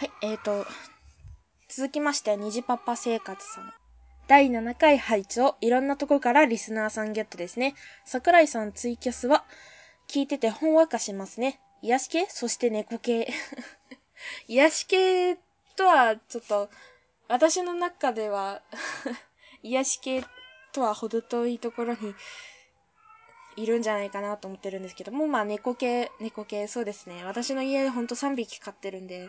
はい、えーと、続きまして、虹パパ生活さん。第7回配聴、いろんなとこからリスナーさんゲットですね。桜井さんツイキャスは、聞いててほんわかしますね。癒し系？そして猫系。癒し系とは、ちょっと、私の中では 癒し系とは程遠いところにいるんじゃないかなと思ってるんですけども、まあ猫系、猫系、そうですね。私の家でほんと3匹飼ってるんで、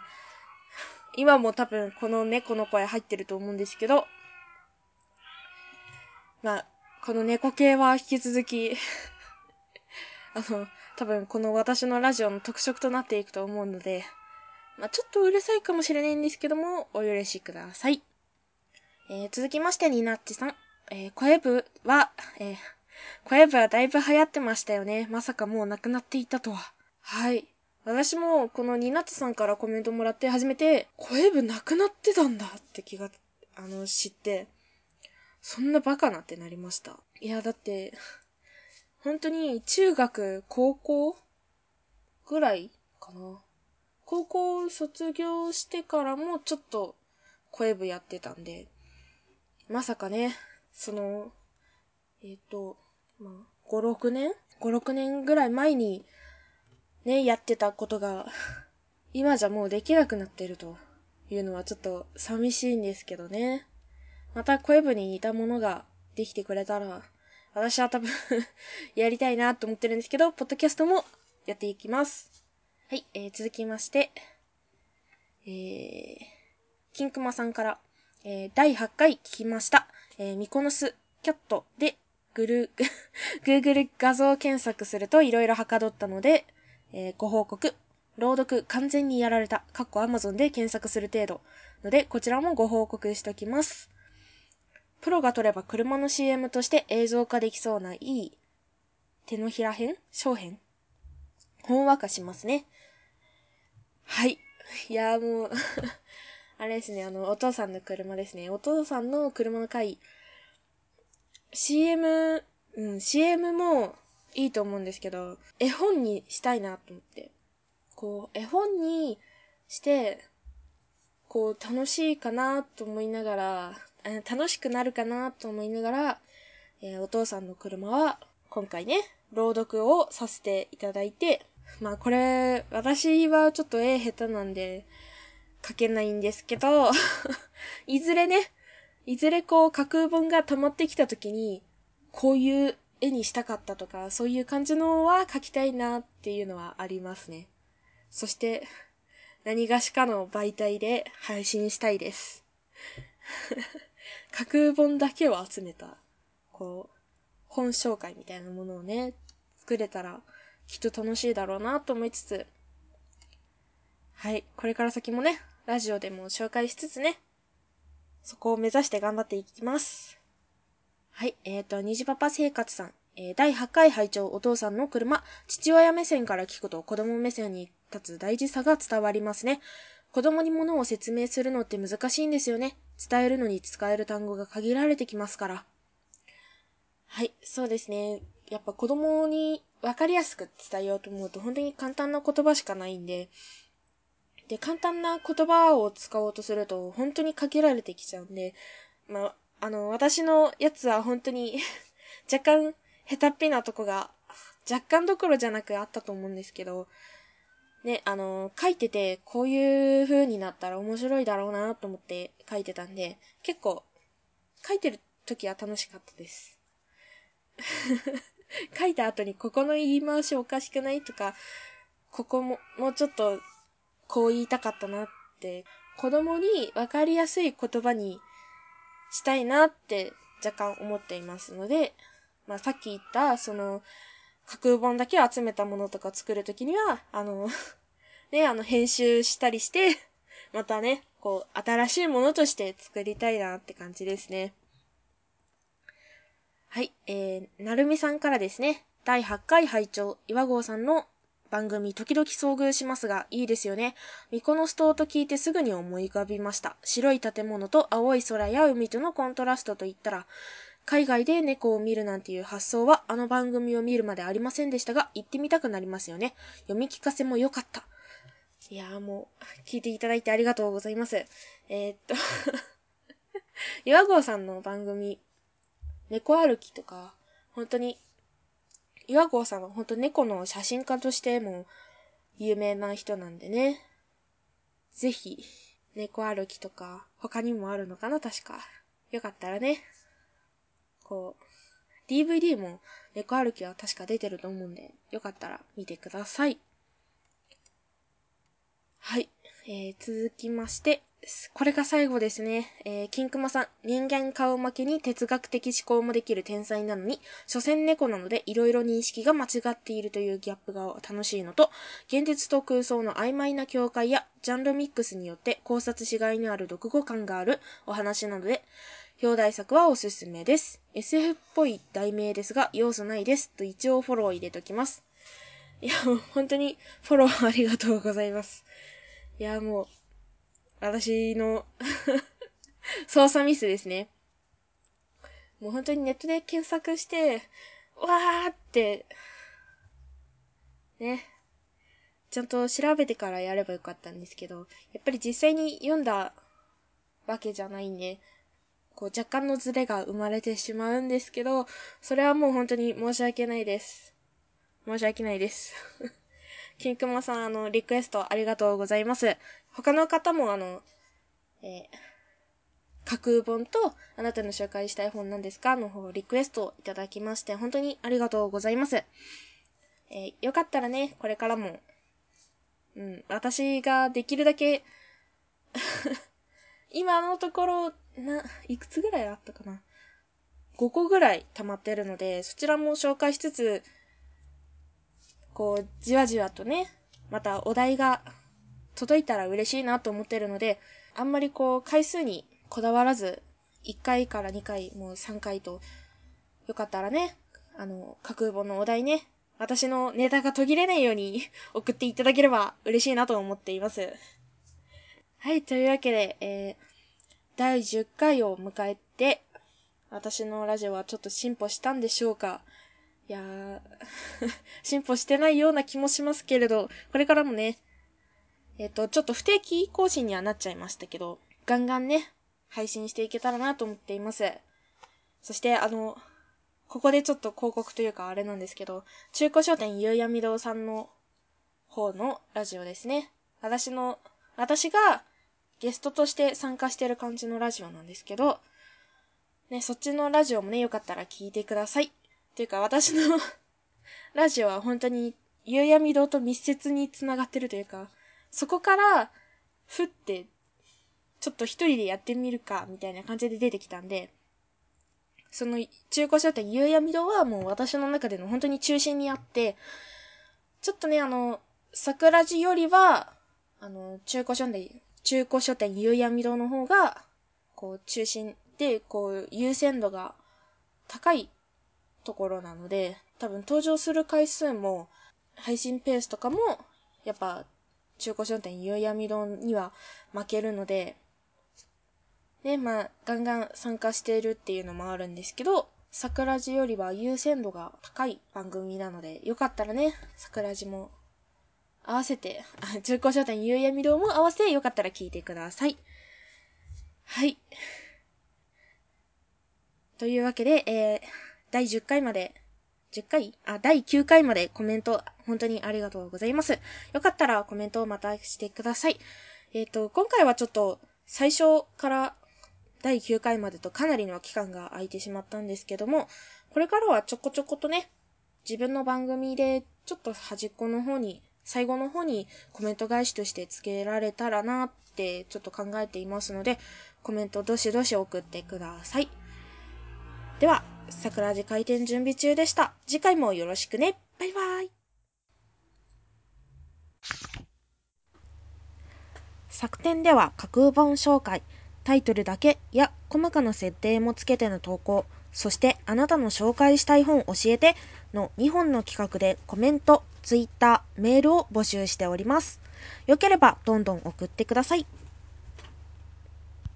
今も多分この猫の声入ってると思うんですけど、まあ、この猫系は引き続き あの、多分この私のラジオの特色となっていくと思うので、まあ、ちょっとうるさいかもしれないんですけども、お許しください。えー、続きまして、ニナッチさん。えー、声部は、えー、声部はだいぶ流行ってましたよね。まさかもうなくなっていたとは。はい。私もこのニナッチさんからコメントもらって初めて、声部なくなってたんだって気が、あの、知って、そんなバカなってなりました。いや、だって、本当に中学、高校ぐらいかな。高校卒業してからもちょっと声部やってたんで、まさかね、その、えっ、ー、と、まあ、5、6年 ?5、6年ぐらい前にね、やってたことが、今じゃもうできなくなってるというのはちょっと寂しいんですけどね。また声部に似たものができてくれたら、私は多分 やりたいなと思ってるんですけど、ポッドキャストもやっていきます。はい、えー、続きまして、えー、キンクマさんから、えー、第8回聞きました。えー、ミコノスキャットで、グル、Google 画像検索すると色々はかどったので、えー、ご報告。朗読完全にやられた。かっこ Amazon で検索する程度。ので、こちらもご報告しときます。プロが撮れば車の CM として映像化できそうないい手のひら編？小編？ほんわかしますね。はい。いやもう あれですね、あの、お父さんの車ですね。お父さんの車の回、CM、うん、CM もいいと思うんですけど、絵本にしたいなと思って。こう、絵本にして、こう、楽しいかなと思いながら、楽しくなるかなと思いながら、えー、お父さんの車は、今回ね、朗読をさせていただいて、まあこれ、私はちょっと絵下手なんで、書けないんですけど いずれね、いずれこう架空本が溜まってきた時に、こういう絵にしたかったとか、そういう感じのは書きたいなっていうのはありますね。そして、何がしかの媒体で配信したいです。架空本だけを集めた、こう、本紹介みたいなものをね、作れたら、きっと楽しいだろうなと思いつつ、はい、これから先もね、ラジオでも紹介しつつね、そこを目指して頑張っていきます。はい、えっ、ー、と、虹パパ生活さん。えー、第8回拝聴お父さんの車、父親目線から聞くと子供目線に立つ大事さが伝わりますね。子供に物を説明するのって難しいんですよね。伝えるのに使える単語が限られてきますから。はい、そうですね。やっぱ子供に分かりやすく伝えようと思うと本当に簡単な言葉しかないんで、で、簡単な言葉を使おうとすると本当に限られてきちゃうんで、まあ、あの、私のやつは本当に 若干下手っぴなとこが若干どころじゃなくあったと思うんですけど、ね、あの、書いてて、こういう風になったら面白いだろうなと思って書いてたんで、結構、書いてる時は楽しかったです。書いた後にここの言い回しおかしくないとか、ここも、もうちょっと、こう言いたかったなって、子供にわかりやすい言葉にしたいなって若干思っていますので、まあさっき言った、その、架空本だけを集めたものとか作るときには、あのね、あの、編集したりして、またね、こう、新しいものとして作りたいなって感じですね。はい、えー、なるみさんからですね、第8回拝聴岩合さんの番組時々遭遇しますが、いいですよね。ミコノス島と聞いてすぐに思い浮かびました。白い建物と青い空や海とのコントラストといったら、海外で猫を見るなんていう発想はあの番組を見るまでありませんでしたが、行ってみたくなりますよね。読み聞かせも良かった。いやーもう、聞いていただいてありがとうございます。えー、っと 岩合さんの番組、猫歩きとか、本当に、岩合さんは本当猫の写真家としても有名な人なんでね。ぜひ、猫歩きとか、他にもあるのかな？確か。よかったらね。こう、DVD も猫歩きは確か出てると思うんで、よかったら見てください。はい。えー、続きまして、これが最後ですね。えー、金熊さん。人間顔負けに哲学的思考もできる天才なのに、所詮猫なので色々認識が間違っているというギャップが楽しいのと、現実と空想の曖昧な境界やジャンルミックスによって考察しがいのある読語感があるお話なので、表題作はおすすめです。SF っぽい題名ですが、要素ないです。と一応フォロー入れときます。いや、もう本当にフォローありがとうございます。いや、もう、私の 操作ミスですね。もう本当にネットで検索して、わーって、ね。ちゃんと調べてからやればよかったんですけど、やっぱり実際に読んだわけじゃないんで、こう若干のズレが生まれてしまうんですけど、それはもう本当に申し訳ないです。申し訳ないです。キンクマさん、あの、リクエストありがとうございます。他の方も、あの、えー、架空本と、あなたの紹介したい本なんですかの方、リクエストをいただきまして、本当にありがとうございます。えー、よかったらね、これからも、うん、私ができるだけ 今のところ、な、いくつぐらいあったかな ?5 個ぐらい溜まってるので、そちらも紹介しつつ、こう、じわじわとね、またお題が届いたら嬉しいなと思ってるので、あんまりこう、回数にこだわらず、1回から2回、もう3回と、よかったらね、あの、架空本のお題ね、私のネタが途切れないように 送っていただければ嬉しいなと思っています。はい、というわけで、えー、第10回を迎えて、私のラジオはちょっと進歩したんでしょうかいやー 進歩してないような気もしますけれど、これからもね、えっ、ー、と、ちょっと不定期更新にはなっちゃいましたけど、ガンガンね、配信していけたらなと思っています。そして、あの、ここでちょっと広告というかあれなんですけど、中古書店ゆうやみ堂さんの方のラジオですね。私の、私がゲストとして参加してる感じのラジオなんですけど、ね、そっちのラジオもね、よかったら聞いてください。っていうか、私の ラジオは本当に、夕闇堂と密接に繋がってるというか、そこから、ふって、ちょっと一人でやってみるか、みたいな感じで出てきたんで、その中古書店夕闇堂はもう私の中での本当に中心にあって、ちょっとね、あの、桜地よりは、あの、中古書店、中古書店夕闇堂の方が、こう、中心で、こう、優先度が高いところなので、多分登場する回数も、配信ペースとかも、やっぱ、中古商店ゆうやみ丼には負けるので、で、まあ、ガンガン参加しているっていうのもあるんですけど、桜地よりは優先度が高い番組なので、よかったらね、桜地も合わせて、中古書店ゆうやみ堂も合わせてよかったら聞いてください。はい。というわけで、えー、第10回まで、10回？あ、第9回までコメント、本当にありがとうございます。よかったらコメントをまたしてください。えっ、ー、と、今回はちょっと、最初から第9回までとかなりの期間が空いてしまったんですけども、これからはちょこちょことね、自分の番組でちょっと端っこの方に、最後の方にコメント返しとして付けられたらなってちょっと考えていますので、コメントどしどし送ってください。では、桜地開店準備中でした。次回もよろしくね。バイバイ。作展では架空本紹介、タイトルだけや細かな設定もつけての投稿、そしてあなたの紹介したい本教えての2本の企画でコメント、ツイッター、メールを募集しております。よければどんどん送ってください。